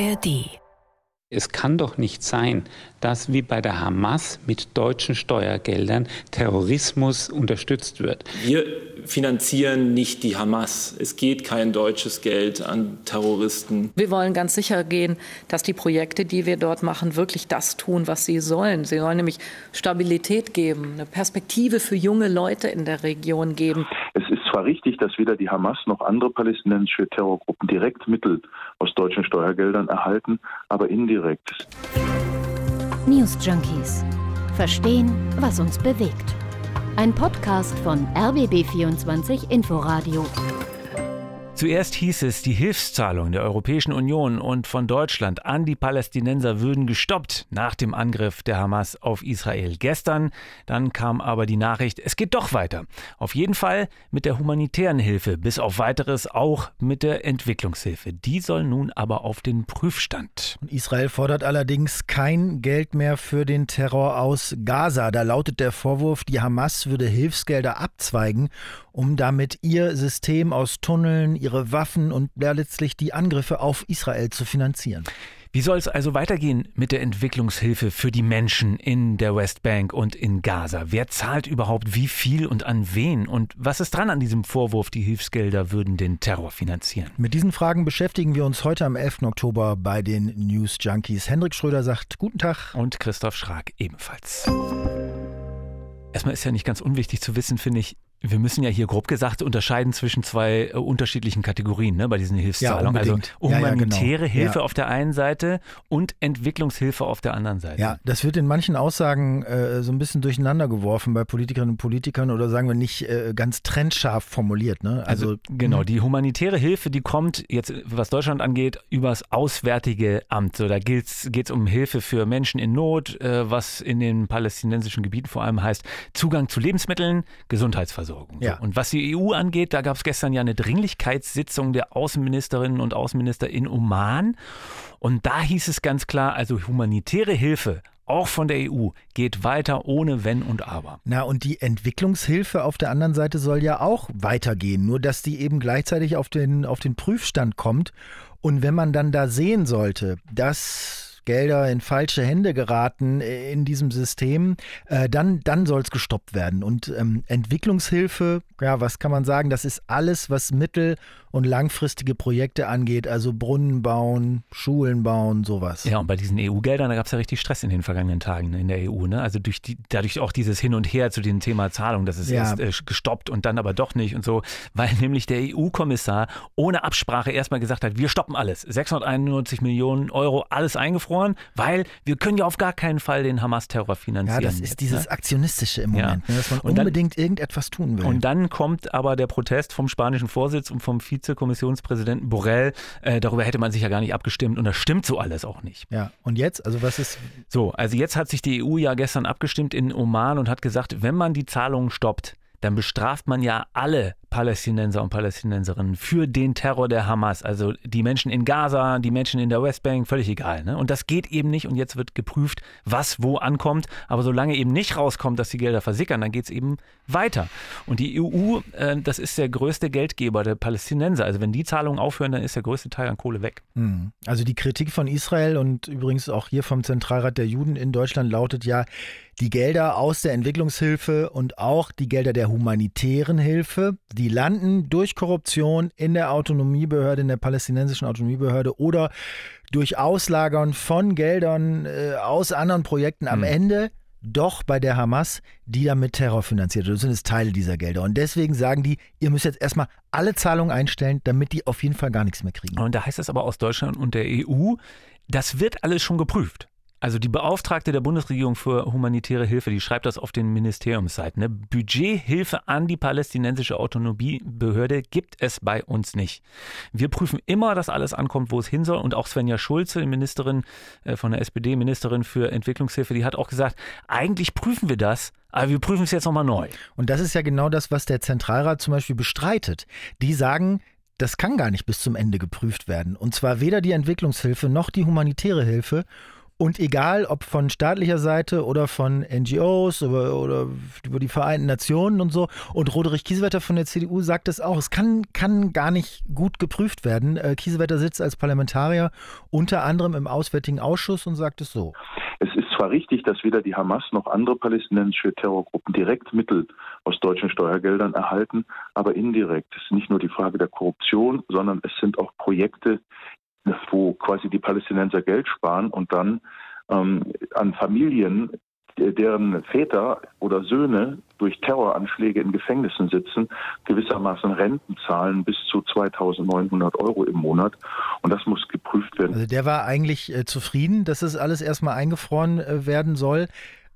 ARD es kann doch nicht sein, dass wie bei der Hamas mit deutschen Steuergeldern Terrorismus unterstützt wird. Wir finanzieren nicht die Hamas. Es geht kein deutsches Geld an Terroristen. Wir wollen ganz sicher gehen, dass die Projekte, die wir dort machen, wirklich das tun, was sie sollen. Sie sollen nämlich Stabilität geben, eine Perspektive für junge Leute in der Region geben. Es ist zwar richtig, dass weder die Hamas noch andere palästinensische Terrorgruppen direkt Mittel aus deutschen Steuergeldern erhalten, aber indirekt. News Junkies. Verstehen, was uns bewegt. Ein Podcast von RBB24 Inforadio. Zuerst hieß es, die Hilfszahlungen der Europäischen Union und von Deutschland an die Palästinenser würden gestoppt nach dem Angriff der Hamas auf Israel gestern. Dann kam aber die Nachricht, es geht doch weiter. Auf jeden Fall mit der humanitären Hilfe, bis auf weiteres auch mit der Entwicklungshilfe. Die soll nun aber auf den Prüfstand. Israel fordert allerdings kein Geld mehr für den Terror aus Gaza. Da lautet der Vorwurf, die Hamas würde Hilfsgelder abzweigen um damit ihr System aus Tunneln, ihre Waffen und ja, letztlich die Angriffe auf Israel zu finanzieren. Wie soll es also weitergehen mit der Entwicklungshilfe für die Menschen in der Westbank und in Gaza? Wer zahlt überhaupt wie viel und an wen? Und was ist dran an diesem Vorwurf, die Hilfsgelder würden den Terror finanzieren? Mit diesen Fragen beschäftigen wir uns heute am 11. Oktober bei den News Junkies. Hendrik Schröder sagt Guten Tag. Und Christoph Schrag ebenfalls. Erstmal ist ja nicht ganz unwichtig zu wissen, finde ich, wir müssen ja hier grob gesagt unterscheiden zwischen zwei äh, unterschiedlichen Kategorien ne, bei diesen Hilfszahlungen. Ja, also humanitäre ja, ja, genau. Hilfe auf der einen Seite und Entwicklungshilfe auf der anderen Seite. Ja, das wird in manchen Aussagen äh, so ein bisschen durcheinander geworfen bei Politikerinnen und Politikern oder sagen wir nicht äh, ganz trennscharf formuliert. Ne? Also, also genau, hm. die humanitäre Hilfe, die kommt jetzt, was Deutschland angeht, übers Auswärtige Amt. So, da geht es um Hilfe für Menschen in Not, äh, was in den palästinensischen Gebieten vor allem heißt Zugang zu Lebensmitteln, Gesundheitsversorgung. Versorgung. Ja. Und was die EU angeht, da gab es gestern ja eine Dringlichkeitssitzung der Außenministerinnen und Außenminister in Oman. Und da hieß es ganz klar, also humanitäre Hilfe auch von der EU, geht weiter ohne Wenn und Aber. Na, und die Entwicklungshilfe auf der anderen Seite soll ja auch weitergehen, nur dass die eben gleichzeitig auf den, auf den Prüfstand kommt. Und wenn man dann da sehen sollte, dass Gelder in falsche Hände geraten äh, in diesem System, äh, dann, dann soll es gestoppt werden. Und ähm, Entwicklungshilfe, ja, was kann man sagen? Das ist alles, was mittel- und langfristige Projekte angeht, also Brunnen bauen, Schulen bauen, sowas. Ja, und bei diesen EU-Geldern, da gab es ja richtig Stress in den vergangenen Tagen in der EU. Ne? Also durch die, dadurch auch dieses Hin und Her zu dem Thema Zahlung, das ist ja. erst äh, gestoppt und dann aber doch nicht und so, weil nämlich der EU-Kommissar ohne Absprache erstmal gesagt hat, wir stoppen alles. 691 Millionen Euro, alles eingefroren, weil wir können ja auf gar keinen Fall den Hamas-Terror finanzieren. Ja, das ist dieses ne? Aktionistische im Moment, ja. ne? dass man und unbedingt irgendetwas tun will. Und dann kommt aber der Protest vom spanischen Vorsitz und vom Vizekommissionspräsidenten Borrell. Äh, darüber hätte man sich ja gar nicht abgestimmt und das stimmt so alles auch nicht. Ja, und jetzt? Also was ist. So, also jetzt hat sich die EU ja gestern abgestimmt in Oman und hat gesagt, wenn man die Zahlungen stoppt, dann bestraft man ja alle Palästinenser und Palästinenserinnen für den Terror der Hamas. Also die Menschen in Gaza, die Menschen in der Westbank, völlig egal. Ne? Und das geht eben nicht. Und jetzt wird geprüft, was wo ankommt. Aber solange eben nicht rauskommt, dass die Gelder versickern, dann geht es eben weiter. Und die EU, äh, das ist der größte Geldgeber der Palästinenser. Also wenn die Zahlungen aufhören, dann ist der größte Teil an Kohle weg. Hm. Also die Kritik von Israel und übrigens auch hier vom Zentralrat der Juden in Deutschland lautet ja, die Gelder aus der Entwicklungshilfe und auch die Gelder der humanitären Hilfe, die landen durch Korruption in der Autonomiebehörde, in der palästinensischen Autonomiebehörde oder durch Auslagern von Geldern äh, aus anderen Projekten am mhm. Ende doch bei der Hamas, die damit Terror finanziert. Das sind es Teile dieser Gelder. Und deswegen sagen die, ihr müsst jetzt erstmal alle Zahlungen einstellen, damit die auf jeden Fall gar nichts mehr kriegen. Und da heißt es aber aus Deutschland und der EU, das wird alles schon geprüft. Also die Beauftragte der Bundesregierung für humanitäre Hilfe, die schreibt das auf den Ministeriumsseiten. Ne? Budgethilfe an die palästinensische Autonomiebehörde gibt es bei uns nicht. Wir prüfen immer, dass alles ankommt, wo es hin soll. Und auch Svenja Schulze, Ministerin äh, von der SPD, Ministerin für Entwicklungshilfe, die hat auch gesagt, eigentlich prüfen wir das, aber wir prüfen es jetzt nochmal neu. Und das ist ja genau das, was der Zentralrat zum Beispiel bestreitet. Die sagen, das kann gar nicht bis zum Ende geprüft werden. Und zwar weder die Entwicklungshilfe noch die humanitäre Hilfe. Und egal, ob von staatlicher Seite oder von NGOs oder, oder über die Vereinten Nationen und so. Und Roderich Kiesewetter von der CDU sagt es auch. Es kann, kann gar nicht gut geprüft werden. Äh, Kiesewetter sitzt als Parlamentarier unter anderem im Auswärtigen Ausschuss und sagt es so. Es ist zwar richtig, dass weder die Hamas noch andere palästinensische Terrorgruppen direkt Mittel aus deutschen Steuergeldern erhalten, aber indirekt. Es ist nicht nur die Frage der Korruption, sondern es sind auch Projekte, wo quasi die Palästinenser Geld sparen und dann ähm, an Familien, deren Väter oder Söhne durch Terroranschläge in Gefängnissen sitzen, gewissermaßen Renten zahlen bis zu 2.900 Euro im Monat. Und das muss geprüft werden. Also der war eigentlich äh, zufrieden, dass es alles erstmal eingefroren äh, werden soll.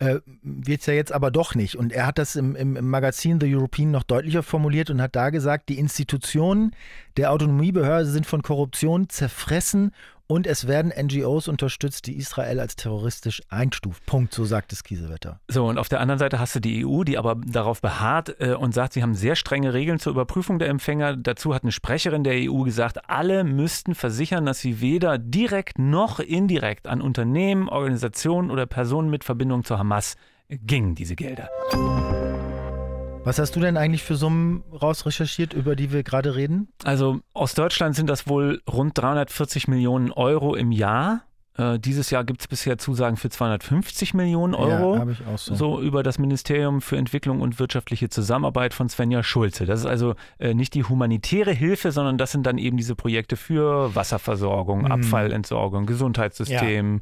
Äh, wird es ja jetzt aber doch nicht. Und er hat das im, im, im, Magazin The European noch deutlicher formuliert und hat da gesagt, die Institutionen der Autonomiebehörde sind von Korruption zerfressen und es werden NGOs unterstützt, die Israel als terroristisch einstuft. Punkt, so sagt es Kiesewetter. So, und auf der anderen Seite hast du die EU, die aber darauf beharrt äh, und sagt, sie haben sehr strenge Regeln zur Überprüfung der Empfänger. Dazu hat eine Sprecherin der EU gesagt, alle müssten versichern, dass sie weder direkt noch indirekt an Unternehmen, Organisationen oder Personen mit Verbindung zur Hamas gingen, diese Gelder. Was hast du denn eigentlich für Summen rausrecherchiert, über die wir gerade reden? Also aus Deutschland sind das wohl rund 340 Millionen Euro im Jahr. Äh, dieses Jahr gibt es bisher Zusagen für 250 Millionen Euro. Ja, ich auch so. so über das Ministerium für Entwicklung und wirtschaftliche Zusammenarbeit von Svenja Schulze. Das ist also äh, nicht die humanitäre Hilfe, sondern das sind dann eben diese Projekte für Wasserversorgung, mhm. Abfallentsorgung, Gesundheitssystem, ja.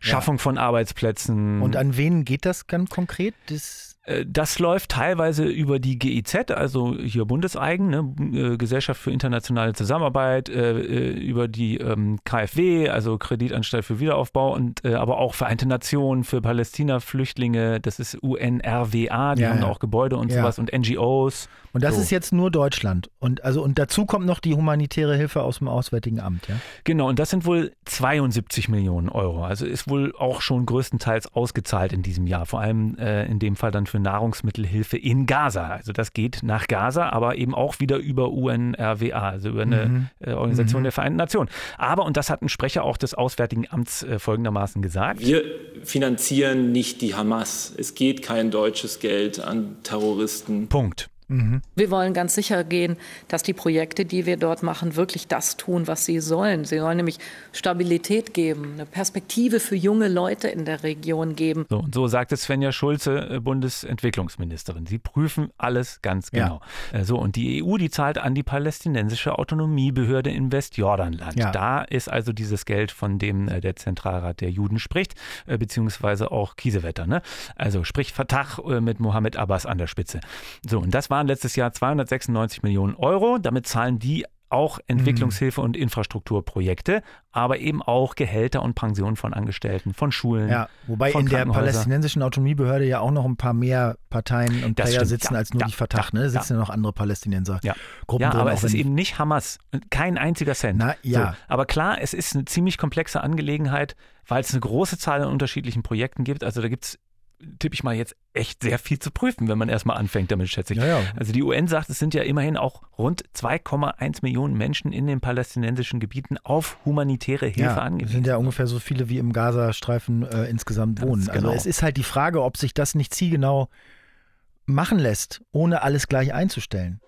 Schaffung ja. von Arbeitsplätzen. Und an wen geht das ganz konkret? Das das läuft teilweise über die GIZ, also hier bundeseigen, ne, äh, Gesellschaft für internationale Zusammenarbeit, äh, über die ähm, KfW, also Kreditanstalt für Wiederaufbau und aber auch Vereinte Nationen für Palästina-Flüchtlinge, das ist UNRWA, die ja, haben ja. auch Gebäude und ja. sowas und NGOs. Und das so. ist jetzt nur Deutschland. Und also und dazu kommt noch die humanitäre Hilfe aus dem Auswärtigen Amt, ja? Genau, und das sind wohl 72 Millionen Euro. Also ist wohl auch schon größtenteils ausgezahlt in diesem Jahr, vor allem äh, in dem Fall dann für für Nahrungsmittelhilfe in Gaza. Also das geht nach Gaza, aber eben auch wieder über UNRWA, also über eine mhm. Äh, Organisation mhm. der Vereinten Nationen. Aber, und das hat ein Sprecher auch des Auswärtigen Amts äh, folgendermaßen gesagt. Wir finanzieren nicht die Hamas. Es geht kein deutsches Geld an Terroristen. Punkt. Mhm. Wir wollen ganz sicher gehen, dass die Projekte, die wir dort machen, wirklich das tun, was sie sollen. Sie sollen nämlich Stabilität geben, eine Perspektive für junge Leute in der Region geben. So, und so sagte Svenja Schulze, äh, Bundesentwicklungsministerin. Sie prüfen alles ganz genau. Ja. Äh, so, und die EU, die zahlt an die palästinensische Autonomiebehörde in Westjordanland. Ja. Da ist also dieses Geld, von dem äh, der Zentralrat der Juden spricht, beziehungsweise auch Kiesewetter. Ne? Also sprich Fatah mit Mohammed Abbas an der Spitze. So, und das war waren letztes Jahr 296 Millionen Euro. Damit zahlen die auch Entwicklungshilfe mhm. und Infrastrukturprojekte, aber eben auch Gehälter und Pensionen von Angestellten, von Schulen. Ja, wobei in der palästinensischen Autonomiebehörde ja auch noch ein paar mehr Parteien und Player stimmt, sitzen ja, als nur ja, die Fatah. Ne? Da sitzen ja. noch andere Palästinenser. Ja, Gruppen ja aber es ist eben nicht Hamas. Kein einziger Cent. Na, ja. So, aber klar, es ist eine ziemlich komplexe Angelegenheit, weil es eine große Zahl an unterschiedlichen Projekten gibt. Also da gibt es tippe ich mal jetzt echt sehr viel zu prüfen, wenn man erstmal anfängt damit, schätze ich. Ja, ja. Also die UN sagt, es sind ja immerhin auch rund 2,1 Millionen Menschen in den palästinensischen Gebieten auf humanitäre Hilfe ja, angewiesen. Es sind ja ungefähr so viele, wie im Gazastreifen äh, insgesamt wohnen. Also genau. es ist halt die Frage, ob sich das nicht zielgenau machen lässt, ohne alles gleich einzustellen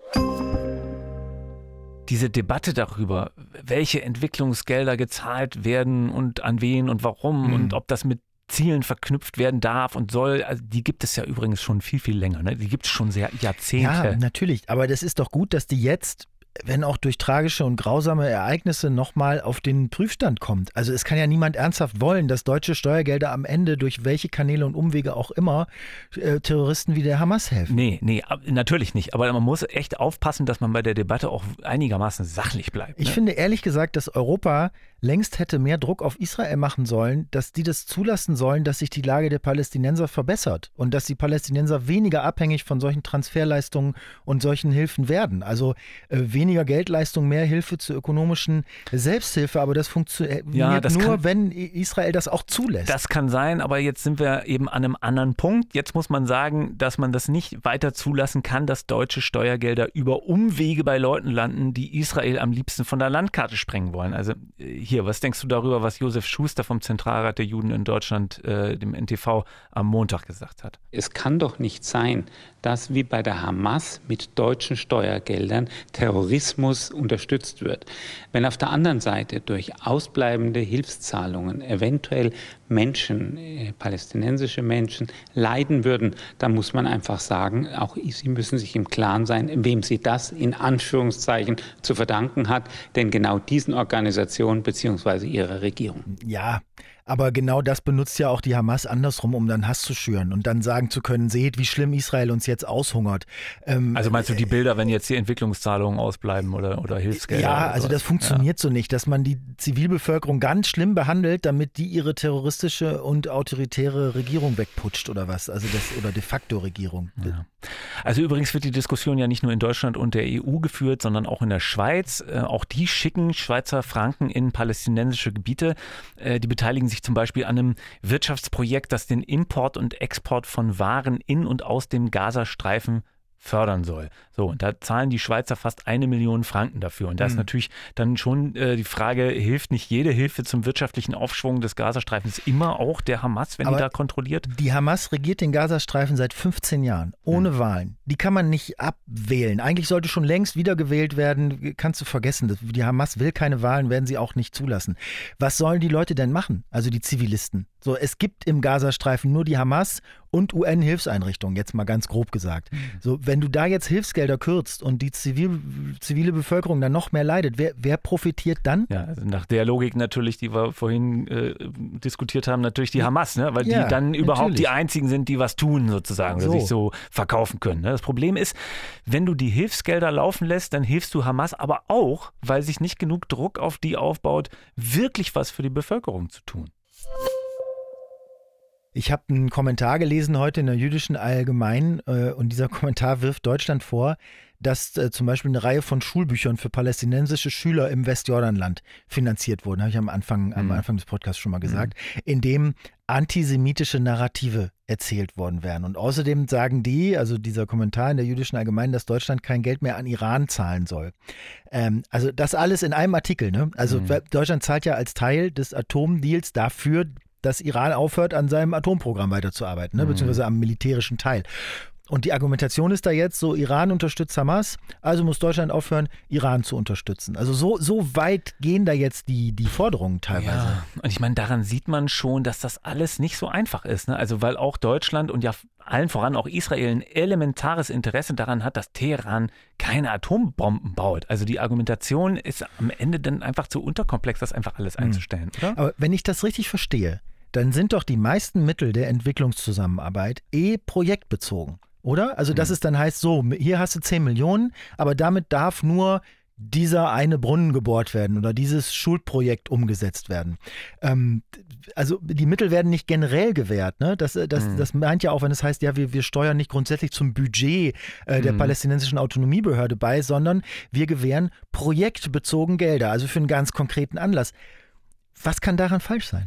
diese Debatte darüber, welche Entwicklungsgelder gezahlt werden und an wen und warum mhm. und ob das mit Zielen verknüpft werden darf und soll. Also die gibt es ja übrigens schon viel, viel länger. Ne? Die gibt es schon sehr Jahrzehnte. Ja, natürlich. Aber das ist doch gut, dass die jetzt wenn auch durch tragische und grausame Ereignisse nochmal auf den Prüfstand kommt. Also es kann ja niemand ernsthaft wollen, dass deutsche Steuergelder am Ende durch welche Kanäle und Umwege auch immer äh, Terroristen wie der Hamas helfen. Nee, nee, natürlich nicht. Aber man muss echt aufpassen, dass man bei der Debatte auch einigermaßen sachlich bleibt. Ne? Ich finde ehrlich gesagt, dass Europa längst hätte mehr Druck auf Israel machen sollen, dass die das zulassen sollen, dass sich die Lage der Palästinenser verbessert und dass die Palästinenser weniger abhängig von solchen Transferleistungen und solchen Hilfen werden. Also äh, weniger Geldleistung, mehr Hilfe zur ökonomischen Selbsthilfe, aber das funktioniert ja, das nur, kann, wenn Israel das auch zulässt. Das kann sein, aber jetzt sind wir eben an einem anderen Punkt. Jetzt muss man sagen, dass man das nicht weiter zulassen kann, dass deutsche Steuergelder über Umwege bei Leuten landen, die Israel am liebsten von der Landkarte sprengen wollen. Also äh, hier, was denkst du darüber, was Josef Schuster vom Zentralrat der Juden in Deutschland, äh, dem NTV, am Montag gesagt hat? Es kann doch nicht sein, dass wie bei der Hamas mit deutschen Steuergeldern Terrorismus unterstützt wird. Wenn auf der anderen Seite durch ausbleibende Hilfszahlungen eventuell Menschen, äh, palästinensische Menschen, leiden würden, dann muss man einfach sagen, auch sie müssen sich im Klaren sein, wem sie das in Anführungszeichen zu verdanken hat, denn genau diesen Organisationen bzw. ihrer Regierung. Ja, aber genau das benutzt ja auch die Hamas andersrum, um dann Hass zu schüren und dann sagen zu können, seht, wie schlimm Israel uns jetzt aushungert. Ähm, also meinst du die Bilder, wenn jetzt die Entwicklungszahlungen ausbleiben oder, oder Hilfsgelder? Ja, also das funktioniert ja. so nicht, dass man die Zivilbevölkerung ganz schlimm behandelt, damit die ihre terroristische und autoritäre Regierung wegputscht oder was? Also das oder de facto Regierung. Ja. Also übrigens wird die Diskussion ja nicht nur in Deutschland und der EU geführt, sondern auch in der Schweiz. Äh, auch die schicken Schweizer Franken in palästinensische Gebiete. Äh, die beteiligen sich zum Beispiel an einem Wirtschaftsprojekt, das den Import und Export von Waren in und aus dem Gazastreifen fördern soll. So, und da zahlen die Schweizer fast eine Million Franken dafür. Und da ist mhm. natürlich dann schon äh, die Frage, hilft nicht jede Hilfe zum wirtschaftlichen Aufschwung des Gazastreifens immer auch der Hamas, wenn Aber die da kontrolliert? Die Hamas regiert den Gazastreifen seit 15 Jahren, ohne mhm. Wahlen. Die kann man nicht abwählen. Eigentlich sollte schon längst wiedergewählt werden. Kannst du vergessen. Die Hamas will keine Wahlen, werden sie auch nicht zulassen. Was sollen die Leute denn machen? Also die Zivilisten. So, es gibt im Gazastreifen nur die Hamas und UN-Hilfseinrichtungen, jetzt mal ganz grob gesagt. Mhm. So, wenn du da jetzt Hilfsgelder kürzt und die zivil, zivile Bevölkerung dann noch mehr leidet, wer, wer profitiert dann? Ja, also nach der Logik natürlich, die wir vorhin äh, diskutiert haben, natürlich die Hamas, ne? weil ja, die dann überhaupt natürlich. die einzigen sind, die was tun sozusagen, so. sich so verkaufen können. Ne? Das Problem ist, wenn du die Hilfsgelder laufen lässt, dann hilfst du Hamas aber auch, weil sich nicht genug Druck auf die aufbaut, wirklich was für die Bevölkerung zu tun. Ich habe einen Kommentar gelesen heute in der jüdischen Allgemein äh, und dieser Kommentar wirft Deutschland vor, dass äh, zum Beispiel eine Reihe von Schulbüchern für palästinensische Schüler im Westjordanland finanziert wurden, habe ich am Anfang, mhm. am Anfang des Podcasts schon mal mhm. gesagt, mhm. in dem antisemitische Narrative erzählt worden wären. Und außerdem sagen die, also dieser Kommentar in der jüdischen Allgemeinen, dass Deutschland kein Geld mehr an Iran zahlen soll. Ähm, also das alles in einem Artikel. Ne? Also mhm. Deutschland zahlt ja als Teil des Atomdeals dafür, dass Iran aufhört, an seinem Atomprogramm weiterzuarbeiten, ne? Mhm. beziehungsweise am militärischen Teil. Und die Argumentation ist da jetzt so, Iran unterstützt Hamas, also muss Deutschland aufhören, Iran zu unterstützen. Also so, so weit gehen da jetzt die, die Forderungen teilweise. Ja, und ich meine, daran sieht man schon, dass das alles nicht so einfach ist. Ne? Also weil auch Deutschland und ja allen voran auch Israel ein elementares Interesse daran hat, dass Teheran keine Atombomben baut. Also die Argumentation ist am Ende dann einfach zu unterkomplex, das einfach alles hm. einzustellen, oder? Aber wenn ich das richtig verstehe, dann sind doch die meisten Mittel der Entwicklungszusammenarbeit eh projektbezogen, oder? Also, dass mhm. es dann heißt, so, hier hast du 10 Millionen, aber damit darf nur dieser eine Brunnen gebohrt werden oder dieses Schulprojekt umgesetzt werden. Ähm, also die Mittel werden nicht generell gewährt. Ne? Das, äh, das, mhm. das meint ja auch, wenn es heißt, ja, wir, wir steuern nicht grundsätzlich zum Budget äh, der mhm. palästinensischen Autonomiebehörde bei, sondern wir gewähren projektbezogen Gelder, also für einen ganz konkreten Anlass. Was kann daran falsch sein?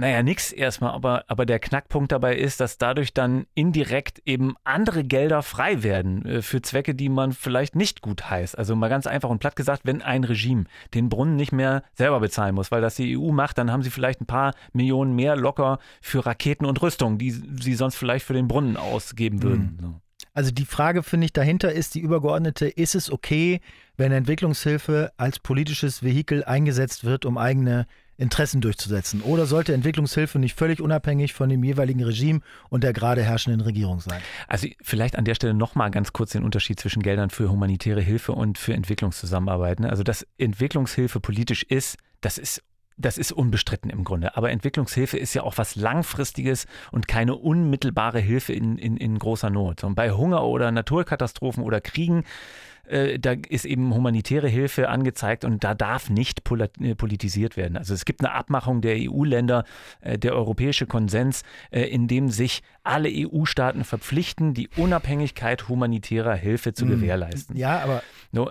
Naja, nix erstmal, aber, aber der Knackpunkt dabei ist, dass dadurch dann indirekt eben andere Gelder frei werden äh, für Zwecke, die man vielleicht nicht gut heißt. Also mal ganz einfach und platt gesagt, wenn ein Regime den Brunnen nicht mehr selber bezahlen muss, weil das die EU macht, dann haben sie vielleicht ein paar Millionen mehr locker für Raketen und Rüstung, die sie sonst vielleicht für den Brunnen ausgeben würden. Mhm. So. Also die Frage, finde ich, dahinter ist die übergeordnete, ist es okay, wenn Entwicklungshilfe als politisches Vehikel eingesetzt wird, um eigene Interessen durchzusetzen? Oder sollte Entwicklungshilfe nicht völlig unabhängig von dem jeweiligen Regime und der gerade herrschenden Regierung sein? Also vielleicht an der Stelle nochmal ganz kurz den Unterschied zwischen Geldern für humanitäre Hilfe und für Entwicklungszusammenarbeit. Ne? Also dass Entwicklungshilfe politisch ist, das ist das ist unbestritten im Grunde. Aber Entwicklungshilfe ist ja auch was Langfristiges und keine unmittelbare Hilfe in, in, in großer Not. Und bei Hunger oder Naturkatastrophen oder Kriegen äh, da ist eben humanitäre Hilfe angezeigt und da darf nicht äh, politisiert werden. Also es gibt eine Abmachung der EU-Länder, äh, der europäische Konsens, äh, in dem sich alle EU-Staaten verpflichten, die Unabhängigkeit humanitärer Hilfe zu mhm. gewährleisten. Ja, aber.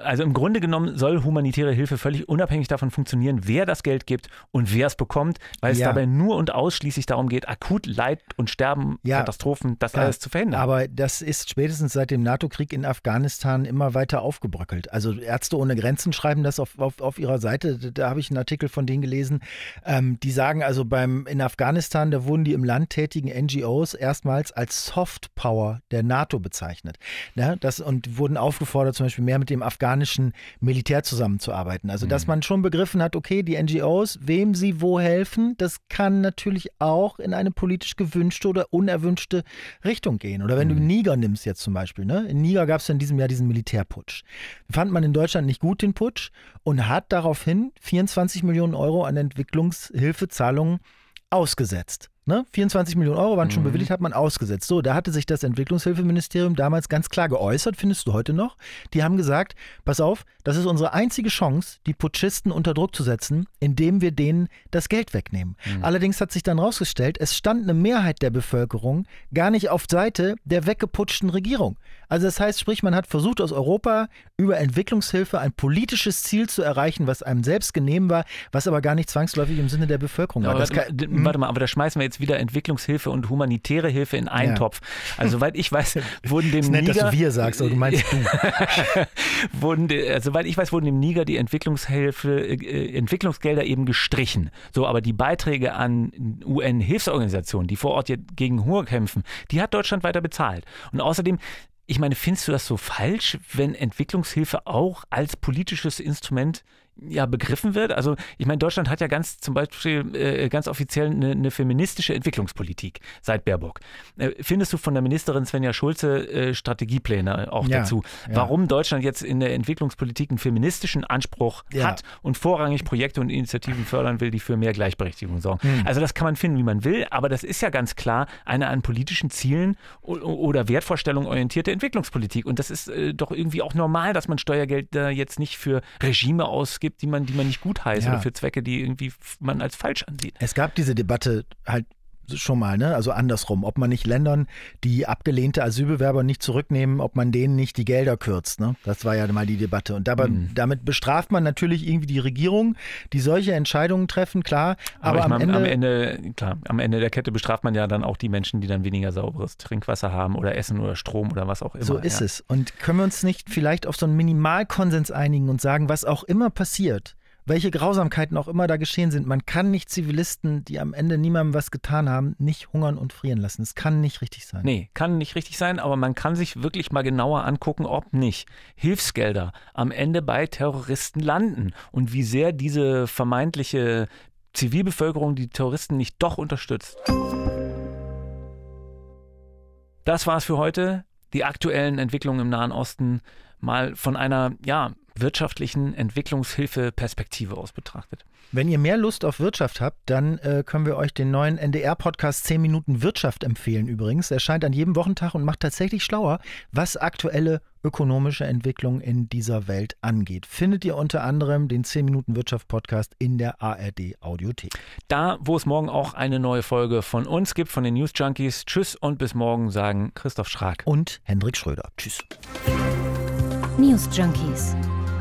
Also im Grunde genommen soll humanitäre Hilfe völlig unabhängig davon funktionieren, wer das Geld gibt und wer es bekommt, weil es ja. dabei nur und ausschließlich darum geht, akut Leid und Sterben, ja. Katastrophen, das ja. alles zu verhindern. Aber das ist spätestens seit dem NATO-Krieg in Afghanistan immer weiter aufgebröckelt. Also Ärzte ohne Grenzen schreiben das auf, auf, auf ihrer Seite. Da habe ich einen Artikel von denen gelesen. Ähm, die sagen also beim in Afghanistan, da wurden die im Land tätigen NGOs erstmals als Soft Power der NATO bezeichnet. Ja, das, und wurden aufgefordert, zum Beispiel mehr mit dem afghanischen Militär zusammenzuarbeiten. Also, dass mhm. man schon begriffen hat, okay, die NGOs, wem sie wo helfen, das kann natürlich auch in eine politisch gewünschte oder unerwünschte Richtung gehen. Oder wenn mhm. du Niger nimmst jetzt zum Beispiel. Ne? In Niger gab es in diesem Jahr diesen Militärputsch. Fand man in Deutschland nicht gut den Putsch und hat daraufhin 24 Millionen Euro an Entwicklungshilfezahlungen ausgesetzt. Ne? 24 Millionen Euro waren schon mhm. bewilligt, hat man ausgesetzt. So, da hatte sich das Entwicklungshilfeministerium damals ganz klar geäußert, findest du heute noch. Die haben gesagt, pass auf, das ist unsere einzige Chance, die Putschisten unter Druck zu setzen, indem wir denen das Geld wegnehmen. Mhm. Allerdings hat sich dann rausgestellt, es stand eine Mehrheit der Bevölkerung gar nicht auf Seite der weggeputschten Regierung. Also das heißt, sprich, man hat versucht aus Europa über Entwicklungshilfe ein politisches Ziel zu erreichen, was einem selbst genehm war, was aber gar nicht zwangsläufig im Sinne der Bevölkerung war. Kann, warte mal, aber da schmeißen wir jetzt wieder Entwicklungshilfe und humanitäre Hilfe in einen ja. Topf. Also soweit ich weiß, wurden dem ist nett, Niger... dass du wir sagst, aber du meinst du. wurden, also, soweit ich weiß, wurden dem Niger die Entwicklungshilfe, äh, Entwicklungsgelder eben gestrichen. So, aber die Beiträge an UN-Hilfsorganisationen, die vor Ort gegen Hunger kämpfen, die hat Deutschland weiter bezahlt. Und außerdem ich meine, findest du das so falsch, wenn Entwicklungshilfe auch als politisches Instrument ja begriffen wird. Also ich meine, Deutschland hat ja ganz zum Beispiel äh, ganz offiziell eine, eine, feministische Entwicklungspolitik seit Baerbock. Äh, findest du von der Ministerin Svenja Schulze äh, Strategiepläne auch ja, dazu, ja. warum Deutschland jetzt in der Entwicklungspolitik einen feministischen Anspruch ja. hat und vorrangig Projekte und Initiativen fördern will, die für mehr Gleichberechtigung sorgen? Hm. Also das kann man finden, wie man will, aber das ist ja ganz klar eine an politischen Zielen oder Wertvorstellungen orientierte Entwicklungspolitik und das ist äh, doch irgendwie auch normal, dass man Steuergeld jetzt nicht für Regime ausgibt gibt, die man, die man nicht gut heißt ja. oder für Zwecke, die irgendwie man als falsch ansieht. Es gab diese Debatte halt schon mal, ne? Also andersrum, ob man nicht Ländern, die abgelehnte Asylbewerber nicht zurücknehmen, ob man denen nicht die Gelder kürzt, ne? Das war ja mal die Debatte. Und dabei, mhm. damit bestraft man natürlich irgendwie die Regierung, die solche Entscheidungen treffen, klar. Aber, aber am, meine, Ende, am Ende, klar, am Ende der Kette bestraft man ja dann auch die Menschen, die dann weniger sauberes Trinkwasser haben oder Essen oder Strom oder was auch immer. So ist ja. es. Und können wir uns nicht vielleicht auf so einen Minimalkonsens einigen und sagen, was auch immer passiert, welche Grausamkeiten auch immer da geschehen sind. Man kann nicht Zivilisten, die am Ende niemandem was getan haben, nicht hungern und frieren lassen. Es kann nicht richtig sein. Nee, kann nicht richtig sein, aber man kann sich wirklich mal genauer angucken, ob nicht Hilfsgelder am Ende bei Terroristen landen und wie sehr diese vermeintliche Zivilbevölkerung die Terroristen nicht doch unterstützt. Das war's für heute. Die aktuellen Entwicklungen im Nahen Osten mal von einer, ja, wirtschaftlichen Entwicklungshilfe-Perspektive aus betrachtet. Wenn ihr mehr Lust auf Wirtschaft habt, dann äh, können wir euch den neuen NDR-Podcast 10 Minuten Wirtschaft empfehlen übrigens. Er erscheint an jedem Wochentag und macht tatsächlich schlauer, was aktuelle ökonomische Entwicklung in dieser Welt angeht. Findet ihr unter anderem den 10 Minuten Wirtschaft Podcast in der ARD Audiothek. Da, wo es morgen auch eine neue Folge von uns gibt, von den News Junkies. Tschüss und bis morgen sagen Christoph Schrag und Hendrik Schröder. Tschüss. News Junkies